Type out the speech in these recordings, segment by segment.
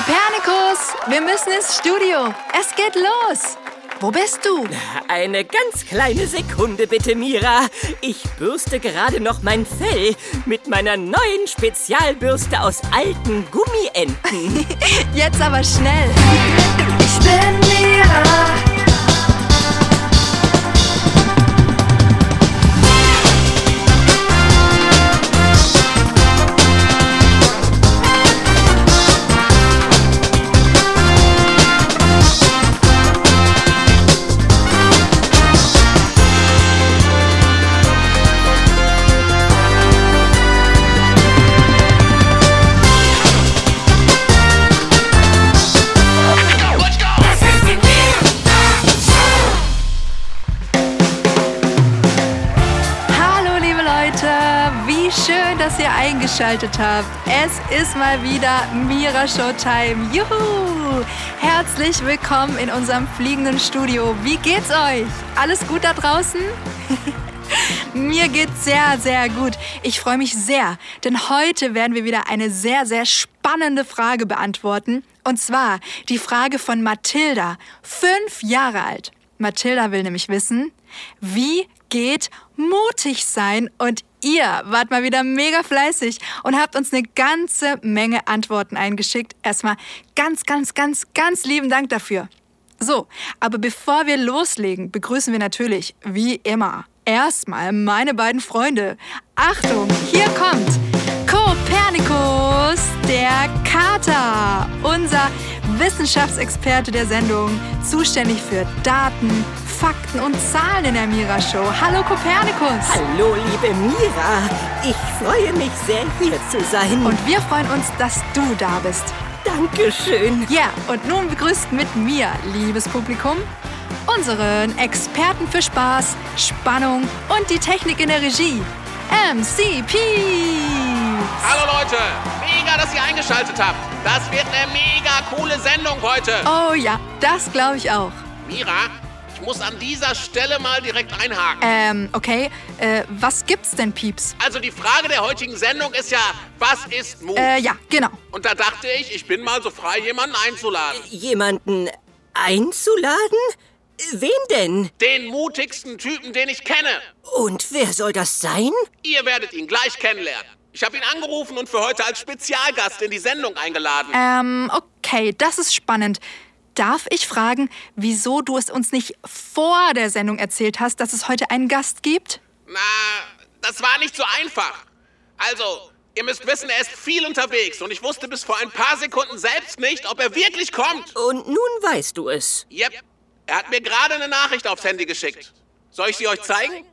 Kopernikus, wir müssen ins Studio. Es geht los. Wo bist du? Eine ganz kleine Sekunde bitte, Mira. Ich bürste gerade noch mein Fell mit meiner neuen Spezialbürste aus alten Gummienten. Jetzt aber schnell. Ich bin Mira. Eingeschaltet habt. Es ist mal wieder Mira Showtime. Juhu! Herzlich willkommen in unserem fliegenden Studio. Wie geht's euch? Alles gut da draußen? Mir geht's sehr, sehr gut. Ich freue mich sehr, denn heute werden wir wieder eine sehr, sehr spannende Frage beantworten. Und zwar die Frage von Mathilda, fünf Jahre alt. Mathilda will nämlich wissen, wie geht mutig sein und Ihr wart mal wieder mega fleißig und habt uns eine ganze Menge Antworten eingeschickt. Erstmal ganz, ganz, ganz, ganz lieben Dank dafür. So, aber bevor wir loslegen, begrüßen wir natürlich, wie immer, erstmal meine beiden Freunde. Achtung, hier kommt Kopernikus, der Kater, unser Wissenschaftsexperte der Sendung, zuständig für Daten, Fakten und Zahlen in der Mira Show. Hallo Kopernikus. Hallo liebe Mira. Ich freue mich sehr hier zu sein. Und wir freuen uns, dass du da bist. Dankeschön. Ja, und nun begrüßt mit mir, liebes Publikum, unseren Experten für Spaß, Spannung und die Technik in der Regie, MCP. Hallo Leute, mega, dass ihr eingeschaltet habt. Das wird eine mega coole Sendung heute. Oh ja, das glaube ich auch. Mira, ich muss an dieser Stelle mal direkt einhaken. Ähm, okay. Äh, was gibt's denn, Pieps? Also die Frage der heutigen Sendung ist ja, was ist Mut? Äh, ja, genau. Und da dachte ich, ich bin mal so frei, jemanden einzuladen. Jemanden einzuladen? Wen denn? Den mutigsten Typen, den ich kenne. Und wer soll das sein? Ihr werdet ihn gleich kennenlernen. Ich habe ihn angerufen und für heute als Spezialgast in die Sendung eingeladen. Ähm, okay, das ist spannend. Darf ich fragen, wieso du es uns nicht vor der Sendung erzählt hast, dass es heute einen Gast gibt? Na, das war nicht so einfach. Also, ihr müsst wissen, er ist viel unterwegs und ich wusste bis vor ein paar Sekunden selbst nicht, ob er wirklich kommt. Und nun weißt du es. Yep. Er hat mir gerade eine Nachricht aufs Handy geschickt. Soll ich sie euch zeigen?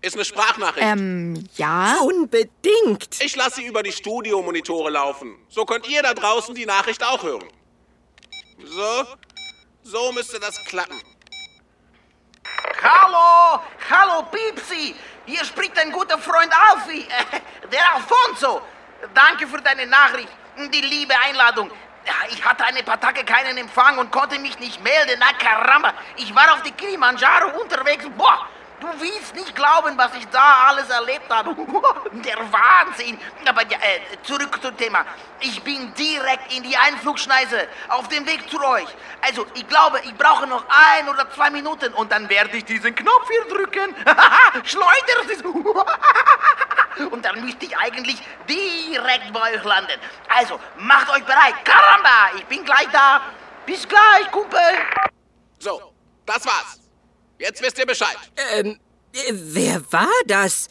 Ist eine Sprachnachricht. Ähm, ja. Unbedingt. Ich lasse sie über die Studiomonitore laufen. So könnt ihr da draußen die Nachricht auch hören. So, so müsste das klappen. Hallo, hallo Piepsi, hier spricht dein guter Freund Alfie, äh, der Alfonso. Danke für deine Nachricht, die liebe Einladung. Ich hatte eine paar Tage keinen Empfang und konnte mich nicht melden. Na caramba, ich war auf die Kilimanjaro unterwegs. Boah, Du willst nicht glauben, was ich da alles erlebt habe. Der Wahnsinn. Aber äh, zurück zum Thema. Ich bin direkt in die Einflugschneise auf dem Weg zu euch. Also, ich glaube, ich brauche noch ein oder zwei Minuten und dann werde ich diesen Knopf hier drücken. Schleuder es. und dann müsste ich eigentlich direkt bei euch landen. Also, macht euch bereit. Karamba, ich bin gleich da. Bis gleich, Kumpel. So, das war's. Jetzt wisst ihr Bescheid. Ähm, wer war das?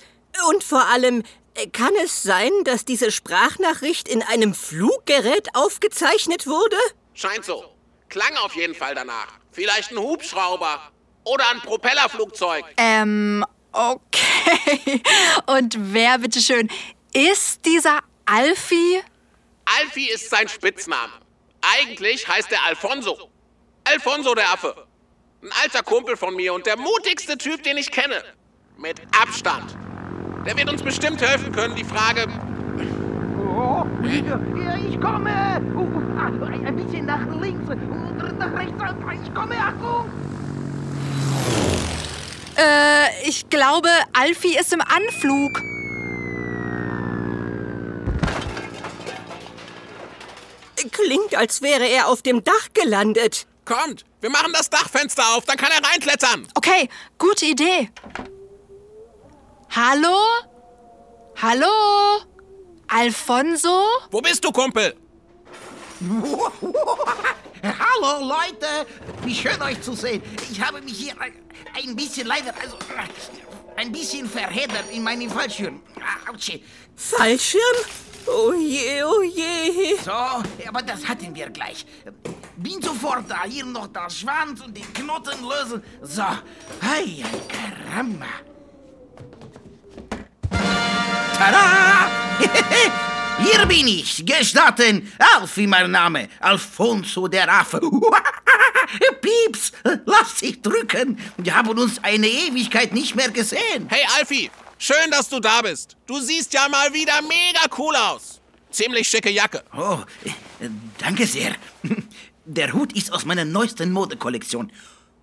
Und vor allem, kann es sein, dass diese Sprachnachricht in einem Fluggerät aufgezeichnet wurde? Scheint so. Klang auf jeden Fall danach. Vielleicht ein Hubschrauber oder ein Propellerflugzeug. Ähm, okay. Und wer bitteschön ist dieser Alfie? Alfie ist sein Spitzname. Eigentlich heißt er Alfonso. Alfonso der Affe. Ein alter Kumpel von mir und der mutigste Typ, den ich kenne. Mit Abstand. Der wird uns bestimmt helfen können, die Frage. Oh, ich komme! Oh, ein bisschen nach links und nach rechts. Ich komme, Achtung! Äh, ich glaube, Alfie ist im Anflug. Klingt, als wäre er auf dem Dach gelandet. Kommt, wir machen das Dachfenster auf, dann kann er reinklettern. Okay, gute Idee. Hallo? Hallo? Alfonso? Wo bist du, Kumpel? Hallo Leute, wie schön euch zu sehen. Ich habe mich hier ein- bisschen leider, also ein bisschen verheddert in meinem Fallschirm. Autsch. Fallschirm? Oh je, oh je. So, aber das hatten wir gleich. Bin sofort da, hier noch der Schwanz und den Knoten lösen. So, hei, hei, caramba. Tada! Hier bin ich, gestatten. Alfie, mein Name. Alfonso der Affe. Pieps, lass dich drücken. Wir haben uns eine Ewigkeit nicht mehr gesehen. Hey, Alfie, schön, dass du da bist. Du siehst ja mal wieder mega cool aus. Ziemlich schicke Jacke. Oh, danke sehr. Der Hut ist aus meiner neuesten Modekollektion.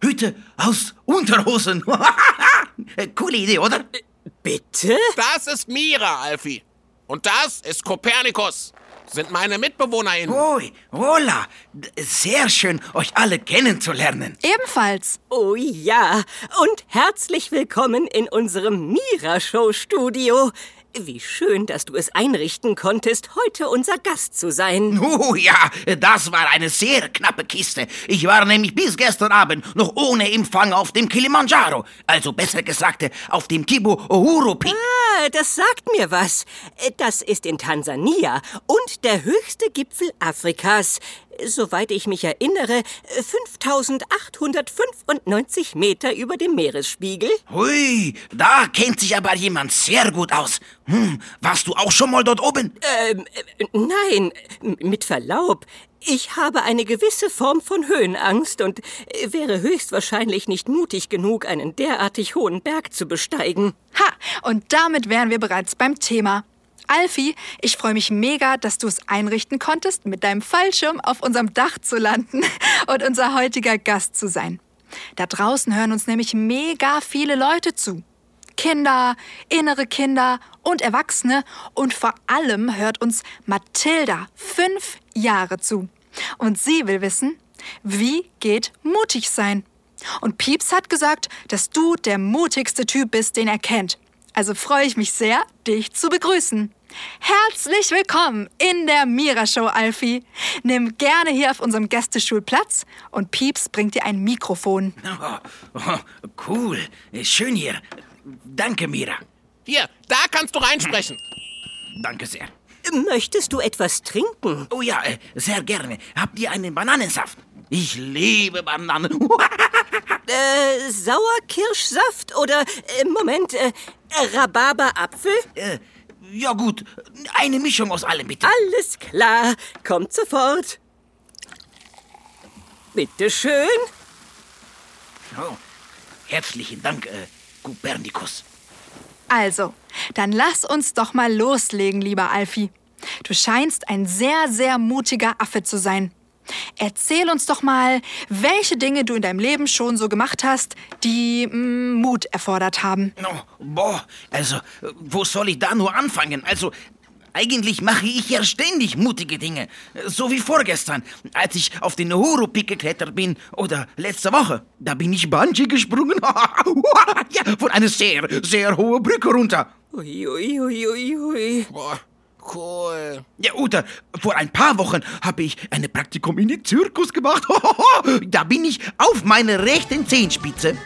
Hüte aus Unterhosen. Coole Idee, oder? Bitte? Das ist Mira, Alfie. Und das ist Kopernikus. Sind meine MitbewohnerInnen. Oi, hola. Sehr schön, euch alle kennenzulernen. Ebenfalls. Oh ja. Und herzlich willkommen in unserem Mira-Show-Studio. Wie schön, dass du es einrichten konntest, heute unser Gast zu sein. Oh ja, das war eine sehr knappe Kiste. Ich war nämlich bis gestern Abend noch ohne Empfang auf dem Kilimanjaro. Also besser gesagt, auf dem Kibo Uhuru Peak. Ah, das sagt mir was. Das ist in Tansania und der höchste Gipfel Afrikas. Soweit ich mich erinnere, 5895 Meter über dem Meeresspiegel. Hui, da kennt sich aber jemand sehr gut aus. Hm, warst du auch schon mal dort oben? Ähm, äh, nein, mit Verlaub. Ich habe eine gewisse Form von Höhenangst und äh, wäre höchstwahrscheinlich nicht mutig genug, einen derartig hohen Berg zu besteigen. Ha, und damit wären wir bereits beim Thema. Alfie, ich freue mich mega, dass du es einrichten konntest, mit deinem Fallschirm auf unserem Dach zu landen und unser heutiger Gast zu sein. Da draußen hören uns nämlich mega viele Leute zu. Kinder, innere Kinder und Erwachsene und vor allem hört uns Mathilda fünf Jahre zu. Und sie will wissen, wie geht mutig sein? Und Pieps hat gesagt, dass du der mutigste Typ bist, den er kennt. Also freue ich mich sehr, dich zu begrüßen. Herzlich willkommen in der Mira Show, Alfie. Nimm gerne hier auf unserem Gästestuhl Platz und Pieps bringt dir ein Mikrofon. Oh, oh, cool, schön hier. Danke, Mira. Hier, da kannst du reinsprechen. Danke sehr. Möchtest du etwas trinken? Oh ja, äh, sehr gerne. Habt ihr einen Bananensaft? Ich liebe Bananen. Äh, Sauerkirschsaft oder, äh, Moment, äh, Rhabarberapfel? äh, ja gut, eine Mischung aus allem bitte. Alles klar, kommt sofort. Bitte schön. Oh, herzlichen Dank, äh, Kopernikus. Also, dann lass uns doch mal loslegen, lieber Alfie. Du scheinst ein sehr, sehr mutiger Affe zu sein. Erzähl uns doch mal, welche Dinge du in deinem Leben schon so gemacht hast, die mm, Mut erfordert haben. Oh, boah, also, wo soll ich da nur anfangen? Also, eigentlich mache ich ja ständig mutige Dinge. So wie vorgestern, als ich auf den Uhuru Peak geklettert bin. Oder letzte Woche, da bin ich Bungee gesprungen. ja, von einer sehr, sehr hohen Brücke runter. Ui, ui, ui, ui, ui. Boah, cool. Ja, oder vor ein paar Wochen habe ich ein Praktikum in den Zirkus gemacht. da bin ich auf meine rechten Zehenspitze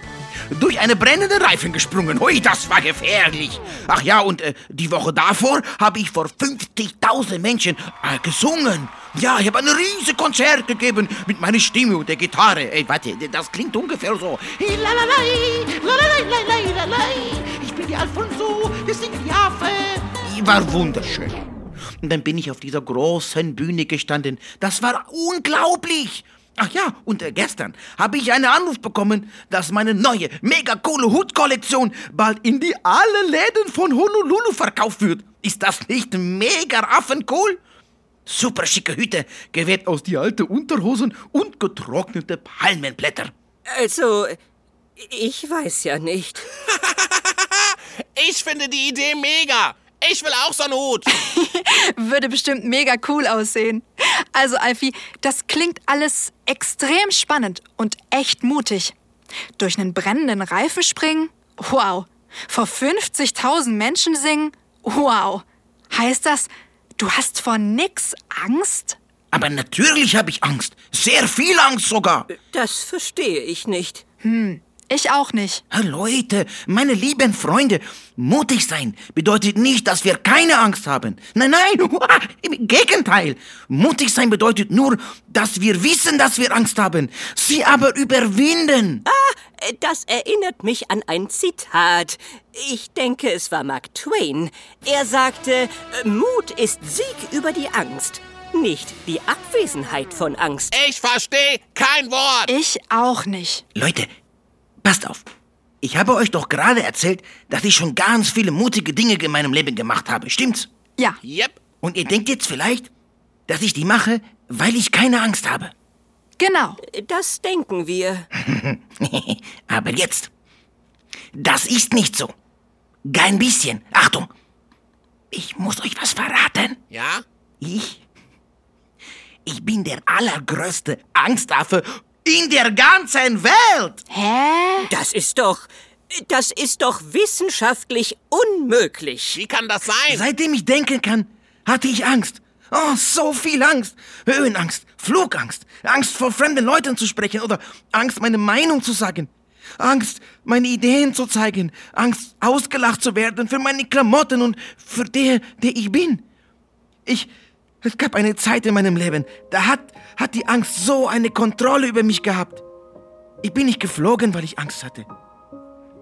durch eine brennende Reifen gesprungen. Hui, das war gefährlich. Ach ja, und äh, die Woche davor habe ich vor 50.000 Menschen äh, gesungen. Ja, ich habe ein riesiges Konzert gegeben mit meiner Stimme und der Gitarre. Ey, warte, das klingt ungefähr so. Ich bin die Alfonso, wir sind die Affe. War wunderschön. Und dann bin ich auf dieser großen Bühne gestanden. Das war unglaublich. Ach ja, und äh, gestern habe ich einen Anruf bekommen, dass meine neue, mega coole Hutkollektion bald in die alle Läden von Honolulu verkauft wird. Ist das nicht mega affencool? Super schicke Hüte, gewebt aus die alte Unterhosen und getrocknete Palmenblätter. Also, ich weiß ja nicht. Ich finde die Idee mega. Ich will auch so einen Hut. Würde bestimmt mega cool aussehen. Also, Alfie, das klingt alles extrem spannend und echt mutig. Durch einen brennenden Reifen springen? Wow. Vor 50.000 Menschen singen? Wow. Heißt das, du hast vor nix Angst? Aber natürlich habe ich Angst. Sehr viel Angst sogar. Das verstehe ich nicht. Ich auch nicht. Ah, Leute, meine lieben Freunde, mutig sein bedeutet nicht, dass wir keine Angst haben. Nein, nein, im Gegenteil. Mutig sein bedeutet nur, dass wir wissen, dass wir Angst haben, sie aber überwinden. Äh, Das erinnert mich an ein Zitat. Ich denke, es war Mark Twain. Er sagte, Mut ist Sieg über die Angst, nicht die Abwesenheit von Angst. Ich verstehe kein Wort. Ich auch nicht. Leute, passt auf. Ich habe euch doch gerade erzählt, dass ich schon ganz viele mutige Dinge in meinem Leben gemacht habe, stimmt's? Ja, Yep. Und ihr denkt jetzt vielleicht, dass ich die mache, weil ich keine Angst habe. genau. Das denken wir. Aber jetzt, das ist nicht so. Kein bisschen. Achtung, ich muss euch was verraten. Ja? Ich, ich bin der allergrößte Angstaffe in der ganzen Welt. Hä? Das ist doch. Das ist doch wissenschaftlich unmöglich. Wie kann das sein? Seitdem ich denken kann, hatte ich Angst. Oh, so viel Angst. Höhenangst, Flugangst, Angst vor fremden Leuten zu sprechen oder Angst, meine Meinung zu sagen. Angst, meine Ideen zu zeigen. Angst, ausgelacht zu werden für meine Klamotten und für der, der ich bin. Ich, es gab eine Zeit in meinem Leben, da hat, hat die Angst so eine Kontrolle über mich gehabt. Ich bin nicht geflogen, weil ich Angst hatte.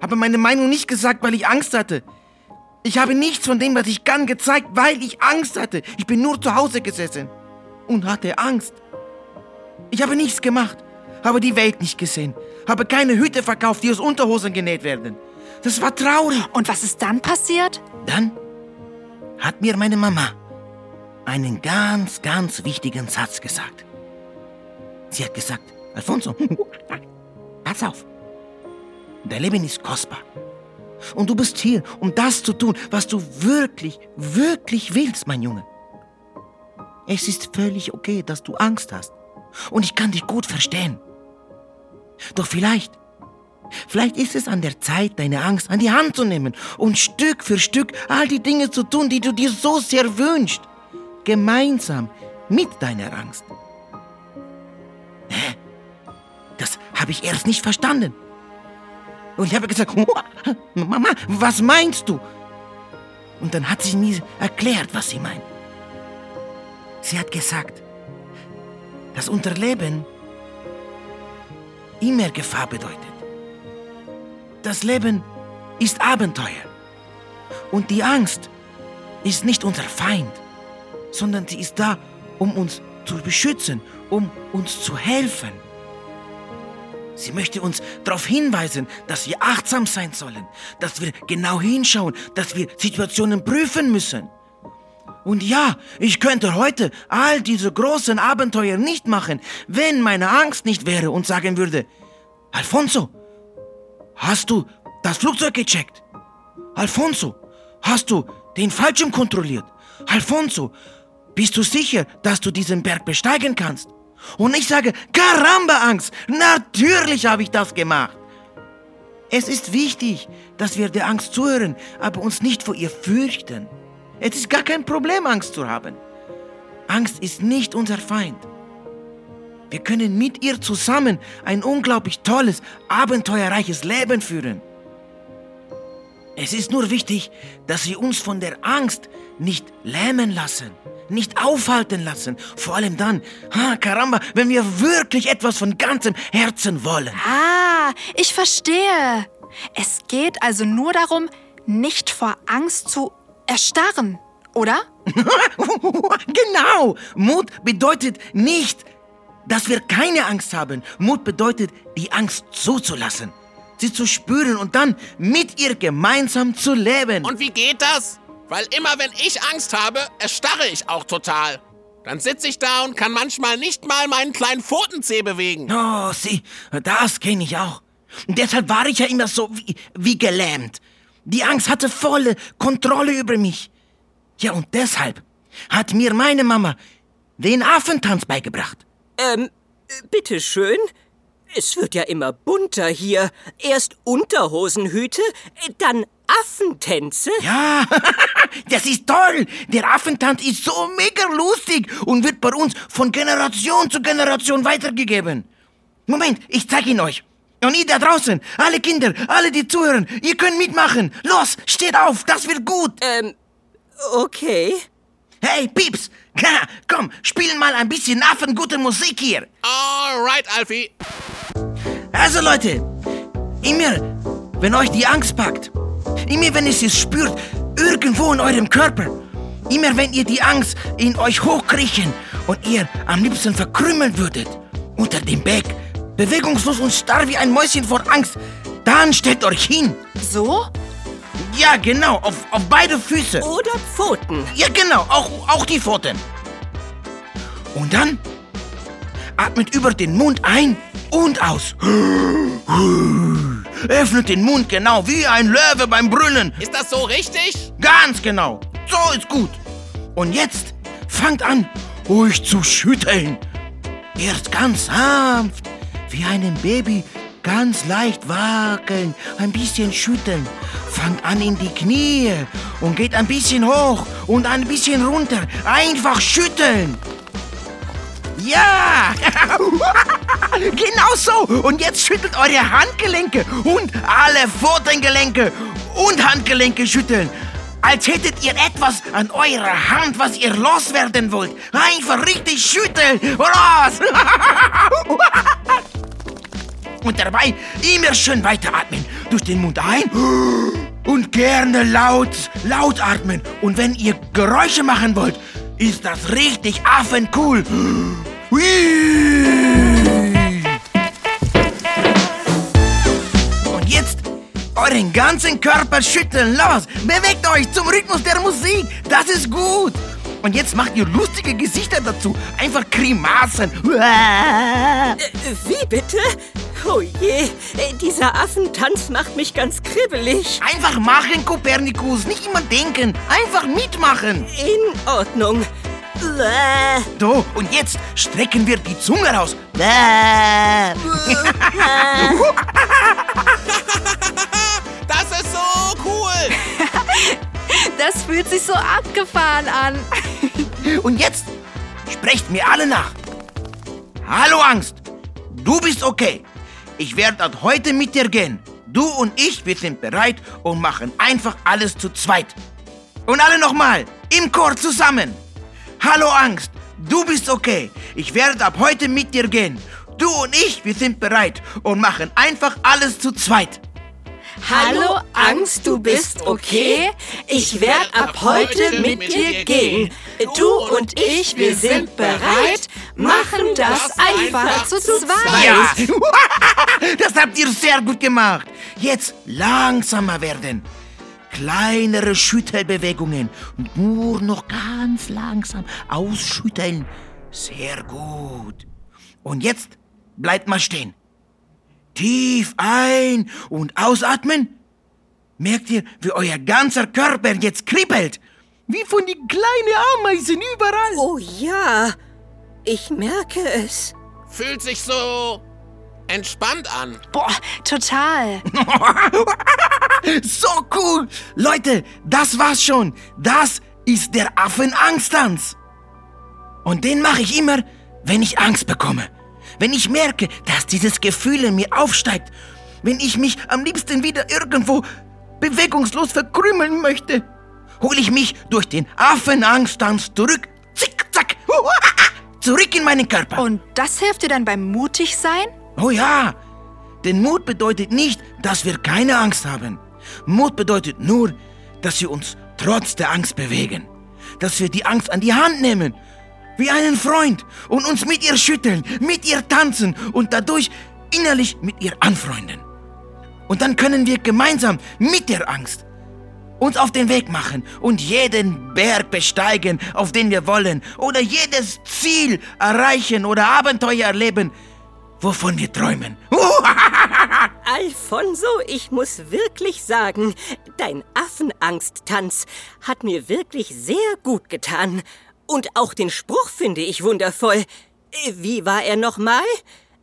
Habe meine Meinung nicht gesagt, weil ich Angst hatte. Ich habe nichts von dem, was ich kann, gezeigt, weil ich Angst hatte. Ich bin nur zu Hause gesessen und hatte Angst. Ich habe nichts gemacht, habe die Welt nicht gesehen, habe keine Hüte verkauft, die aus Unterhosen genäht werden. Das war traurig. Und was ist dann passiert? Dann hat mir meine Mama einen ganz, ganz wichtigen Satz gesagt. Sie hat gesagt, Alfonso, pass auf. Dein Leben ist kostbar. Und du bist hier, um das zu tun, was du wirklich, wirklich willst, mein Junge. Es ist völlig okay, dass du Angst hast. Und ich kann dich gut verstehen. Doch vielleicht, vielleicht ist es an der Zeit, deine Angst an die Hand zu nehmen und Stück für Stück all die Dinge zu tun, die du dir so sehr wünschst. Gemeinsam mit deiner Angst. Hä? Das habe ich erst nicht verstanden. Und ich habe gesagt, Mama, was meinst du? Und dann hat sie mir erklärt, was sie meint. Sie hat gesagt, dass unser Leben immer Gefahr bedeutet. Das Leben ist Abenteuer. Und die Angst ist nicht unser Feind, sondern sie ist da, um uns zu beschützen, um uns zu helfen. Sie möchte uns darauf hinweisen, dass wir achtsam sein sollen, dass wir genau hinschauen, dass wir Situationen prüfen müssen. Und ja, ich könnte heute all diese großen Abenteuer nicht machen, wenn meine Angst nicht wäre und sagen würde, Alfonso, hast du das Flugzeug gecheckt? Alfonso, hast du den Fallschirm kontrolliert? Alfonso, bist du sicher, dass du diesen Berg besteigen kannst? Und ich sage, Caramba, Angst, natürlich habe ich das gemacht. Es ist wichtig, dass wir der Angst zuhören, aber uns nicht vor ihr fürchten. Es ist gar kein Problem, Angst zu haben. Angst ist nicht unser Feind. Wir können mit ihr zusammen ein unglaublich tolles, abenteuerreiches Leben führen. Es ist nur wichtig, dass wir uns von der Angst nicht lähmen lassen, nicht aufhalten lassen. Vor allem dann, ha, Caramba, wenn wir wirklich etwas von ganzem Herzen wollen. Ah, ich verstehe. Es geht also nur darum, nicht vor Angst zu erstarren, oder? genau! Mut bedeutet nicht, dass wir keine Angst haben. Mut bedeutet, die Angst zuzulassen, sie zu spüren und dann mit ihr gemeinsam zu leben. Und wie geht das? Weil immer wenn ich Angst habe, erstarre ich auch total. Dann sitze ich da und kann manchmal nicht mal meinen kleinen Pfotenzeh bewegen. Oh, sieh, das kenne ich auch. Und deshalb war ich ja immer so wie, wie gelähmt. Die Angst hatte volle Kontrolle über mich. Ja, und deshalb hat mir meine Mama den Affentanz beigebracht. Ähm, bitteschön. Es wird ja immer bunter hier. Erst Unterhosenhüte, dann Affentänze. Ja, das ist toll. Der Affentanz ist so mega lustig und wird bei uns von Generation zu Generation weitergegeben. Moment, ich zeige ihn euch. Und ihr da draußen, alle Kinder, alle, die zuhören, ihr könnt mitmachen. Los, steht auf, das wird gut. Ähm, okay. Hey, Pieps, komm, spielen mal ein bisschen affengute Musik hier. Alright, Alfie. Also Leute, immer, wenn euch die Angst packt, immer wenn ihr sie spürt, irgendwo in eurem Körper, immer wenn ihr die Angst in euch hochkriechen und ihr am liebsten verkrümmeln würdet, unter dem Bett, bewegungslos und starr wie ein Mäuschen vor Angst, dann stellt euch hin. So? Ja, genau, auf, auf beide Füße. Oder Pfoten. Ja, genau, auch, auch die Pfoten. Und dann atmet über den Mund ein und aus. Öffnet den Mund genau wie ein Löwe beim Brüllen. Ist das so richtig? Ganz genau. So ist gut. Und jetzt fangt an, euch zu schütteln. Erst ganz sanft, wie einem Baby, ganz leicht wackeln, ein bisschen schütteln. Fangt an in die Knie und geht ein bisschen hoch und ein bisschen runter. Einfach schütteln. Ja! genau so! Und jetzt schüttelt eure Handgelenke und alle Pfotengelenke und Handgelenke schütteln. Als hättet ihr etwas an eurer Hand, was ihr loswerden wollt. Einfach richtig schütteln. Los! Und dabei immer schön weiteratmen. Durch den Mund ein und gerne laut, laut atmen. Und wenn ihr Geräusche machen wollt, ist das richtig affencool. Und jetzt euren ganzen Körper schütteln. Los, bewegt euch zum Rhythmus der Musik. Das ist gut. Und jetzt macht ihr lustige Gesichter dazu. Einfach Grimassen. Äh, wie bitte? Oh je, äh, dieser Affentanz macht mich ganz kribbelig. Einfach machen, Kopernikus. Nicht immer denken. Einfach mitmachen. In Ordnung. So, und jetzt strecken wir die Zunge raus. Das ist so cool. Das fühlt sich so abgefahren an. Und jetzt sprecht mir alle nach. Hallo Angst, du bist okay. Ich werde ab heute mit dir gehen. Du und ich, wir sind bereit und machen einfach alles zu zweit. Und alle nochmal, im Chor zusammen. Hallo Angst, du bist okay. Ich werde ab heute mit dir gehen. Du und ich, wir sind bereit und machen einfach alles zu zweit. Hallo Angst, du bist okay? Ich werd ab heute mit dir gehen. Du und ich, wir sind bereit, machen das einfach zu zweit. Ja, das habt ihr sehr gut gemacht. Jetzt langsamer werden. Kleinere Schüttelbewegungen und nur noch ganz langsam ausschütteln. Sehr gut. Und jetzt bleibt mal stehen. Tief ein- und ausatmen. Merkt ihr, wie euer ganzer Körper jetzt kribbelt? Wie von den kleinen Ameisen überall. Oh ja, ich merke es. Fühlt sich so entspannt an. Boah, total. So cool! Leute, das war's schon. Das ist der Affenangsttanz. Und den mache ich immer, wenn ich Angst bekomme. Wenn ich merke, dass dieses Gefühl in mir aufsteigt. Wenn ich mich am liebsten wieder irgendwo bewegungslos verkrümeln möchte. Hole ich mich durch den Affenangsttanz zurück. Zick, zack. Zurück in meinen Körper. Und das hilft dir dann beim Mutigsein? Oh ja, denn Mut bedeutet nicht, dass wir keine Angst haben. Mut bedeutet nur, dass wir uns trotz der Angst bewegen. Dass wir die Angst an die Hand nehmen, wie einen Freund, und uns mit ihr schütteln, mit ihr tanzen und dadurch innerlich mit ihr anfreunden. Und dann können wir gemeinsam mit der Angst uns auf den Weg machen und jeden Berg besteigen, auf den wir wollen, oder jedes Ziel erreichen oder Abenteuer erleben, wovon wir träumen. Alfonso, ich muss wirklich sagen, dein Affenangsttanz hat mir wirklich sehr gut getan. Und auch den Spruch finde ich wundervoll. Äh, Wie war er nochmal?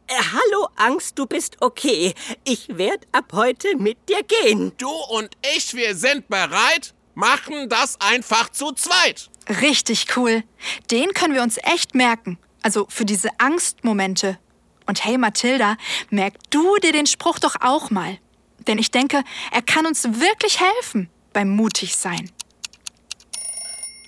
Äh, Hallo Angst, du bist okay. Ich werd ab heute mit dir gehen. Du und ich, wir sind bereit, machen das einfach zu zweit. Richtig cool. Den können wir uns echt merken. Also für diese Angstmomente. Und hey Mathilda, merk du dir den Spruch doch auch mal. Denn ich denke, er kann uns wirklich helfen beim Mutigsein.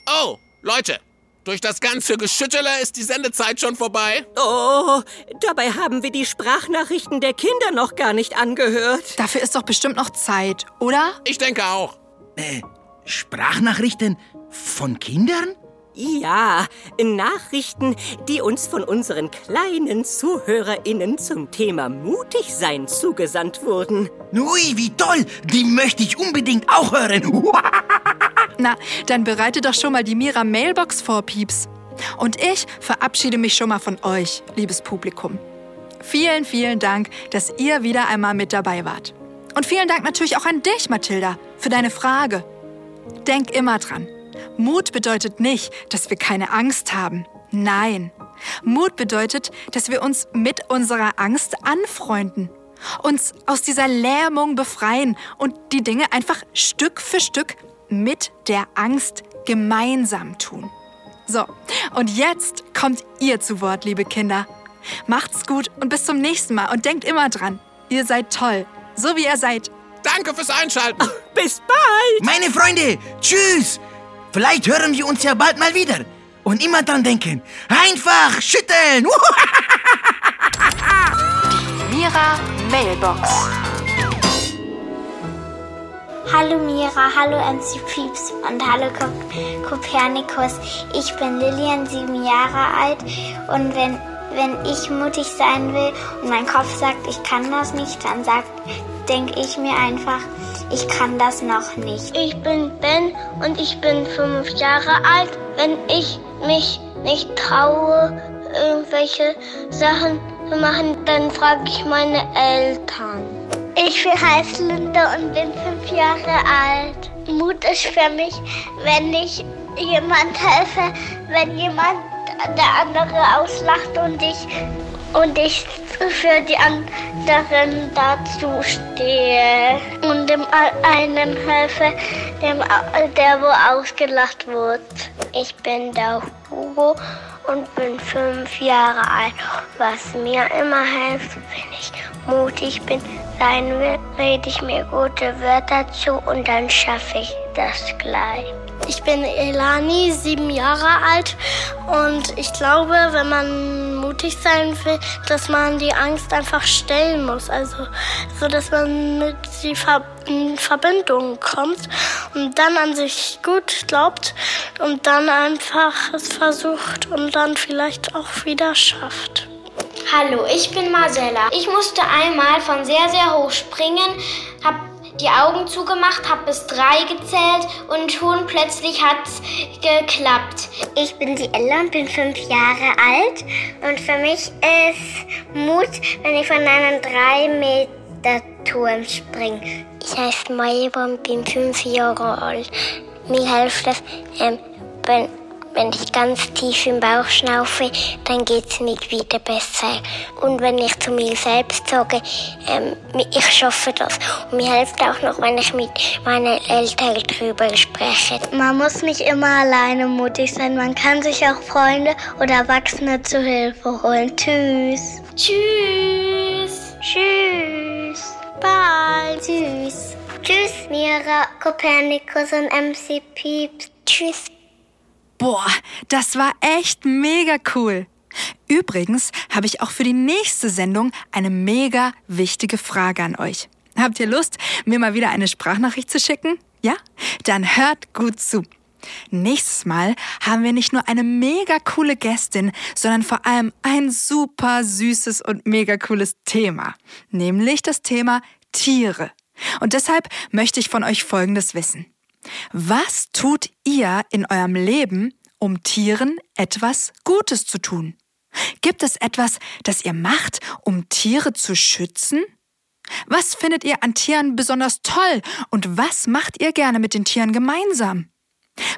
Oh, Leute, durch das ganze Geschüttele ist die Sendezeit schon vorbei. Oh, dabei haben wir die Sprachnachrichten der Kinder noch gar nicht angehört. Dafür ist doch bestimmt noch Zeit, oder? Ich denke auch. Äh, Sprachnachrichten von Kindern? Ja, Nachrichten, die uns von unseren kleinen ZuhörerInnen zum Thema Mutigsein zugesandt wurden. Ui, wie toll! Die möchte ich unbedingt auch hören. Na, dann bereite doch schon mal die Mira Mailbox vor, Pieps. Und ich verabschiede mich schon mal von euch, liebes Publikum. Vielen, vielen Dank, dass ihr wieder einmal mit dabei wart. Und vielen Dank natürlich auch an dich, Mathilda, für deine Frage. Denk immer dran. Mut bedeutet nicht, dass wir keine Angst haben. Nein. Mut bedeutet, dass wir uns mit unserer Angst anfreunden, uns aus dieser Lähmung befreien und die Dinge einfach Stück für Stück mit der Angst gemeinsam tun. So, und jetzt kommt ihr zu Wort, liebe Kinder. Macht's gut und bis zum nächsten Mal und denkt immer dran, ihr seid toll, so wie ihr seid. Danke fürs Einschalten. Bis bald! Meine Freunde, tschüss! Vielleicht hören wir uns ja bald mal wieder. Und immer dran denken. Einfach schütteln! Mira Mailbox. Hallo Mira, hallo MC Pieps und hallo Ko- Kopernikus. Ich bin Lilian, sieben Jahre alt und wenn, wenn ich mutig sein will und mein Kopf sagt, ich kann das nicht, dann sagt, denke ich mir einfach, ich kann das noch nicht. Ich bin Ben und ich bin fünf Jahre alt. Wenn ich mich nicht traue, irgendwelche Sachen zu machen, dann frage ich meine Eltern. Ich heiße Linda und bin fünf Jahre alt. Mut ist für mich, wenn ich jemand helfe, wenn jemand der andere auslacht und ich und ich für die anderen dazu stehe und dem einen helfe, dem, der wo ausgelacht wird. Ich bin der Hugo und bin fünf Jahre alt. Was mir immer hilft, wenn ich mutig bin, sein will, rede ich mir gute Wörter zu und dann schaffe ich das gleich. Ich bin Elani, sieben Jahre alt und ich glaube, wenn man mutig sein will, dass man die Angst einfach stellen muss. Also, so dass man mit die Ver in Verbindung kommt und dann an sich gut glaubt und dann einfach es versucht und dann vielleicht auch wieder schafft. Hallo, ich bin Marcella. Ich musste einmal von sehr, sehr hoch springen, habe die Augen zugemacht, habe bis drei gezählt und schon plötzlich hat's geklappt. Ich bin die Ella und bin fünf Jahre alt und für mich ist Mut, wenn ich von einem drei Meter Turm springe. Ich heiße Maya und bin fünf Jahre alt. Mir hilft es, ähm, wenn wenn ich ganz tief im Bauch schnaufe, dann geht's mir wieder besser. Und wenn ich zu mir selbst sage, ähm, ich schaffe das. Und mir hilft auch noch, wenn ich mit meinen Eltern drüber spreche. Man muss nicht immer alleine mutig sein. Man kann sich auch Freunde oder Erwachsene zu Hilfe holen. Tschüss. Tschüss. Tschüss. Bye. Tschüss. Tschüss, Mira, Kopernikus und MC Pieps. Tschüss. Boah, das war echt mega cool. Übrigens habe ich auch für die nächste Sendung eine mega wichtige Frage an euch. Habt ihr Lust, mir mal wieder eine Sprachnachricht zu schicken? Ja? Dann hört gut zu. Nächstes Mal haben wir nicht nur eine mega coole Gästin, sondern vor allem ein super süßes und mega cooles Thema. Nämlich das Thema Tiere. Und deshalb möchte ich von euch Folgendes wissen. Was tut ihr in eurem Leben, um Tieren etwas Gutes zu tun? Gibt es etwas, das ihr macht, um Tiere zu schützen? Was findet ihr an Tieren besonders toll und was macht ihr gerne mit den Tieren gemeinsam?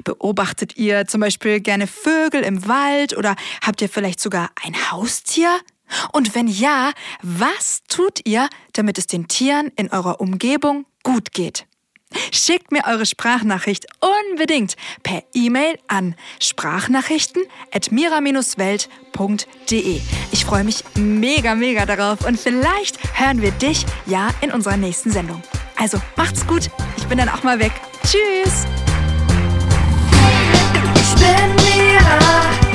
Beobachtet ihr zum Beispiel gerne Vögel im Wald oder habt ihr vielleicht sogar ein Haustier? Und wenn ja, was tut ihr, damit es den Tieren in eurer Umgebung gut geht? Schickt mir eure Sprachnachricht unbedingt per E-Mail an sprachnachrichten.mira-welt.de. Ich freue mich mega, mega darauf und vielleicht hören wir dich ja in unserer nächsten Sendung. Also macht's gut, ich bin dann auch mal weg. Tschüss! Ich bin Mira.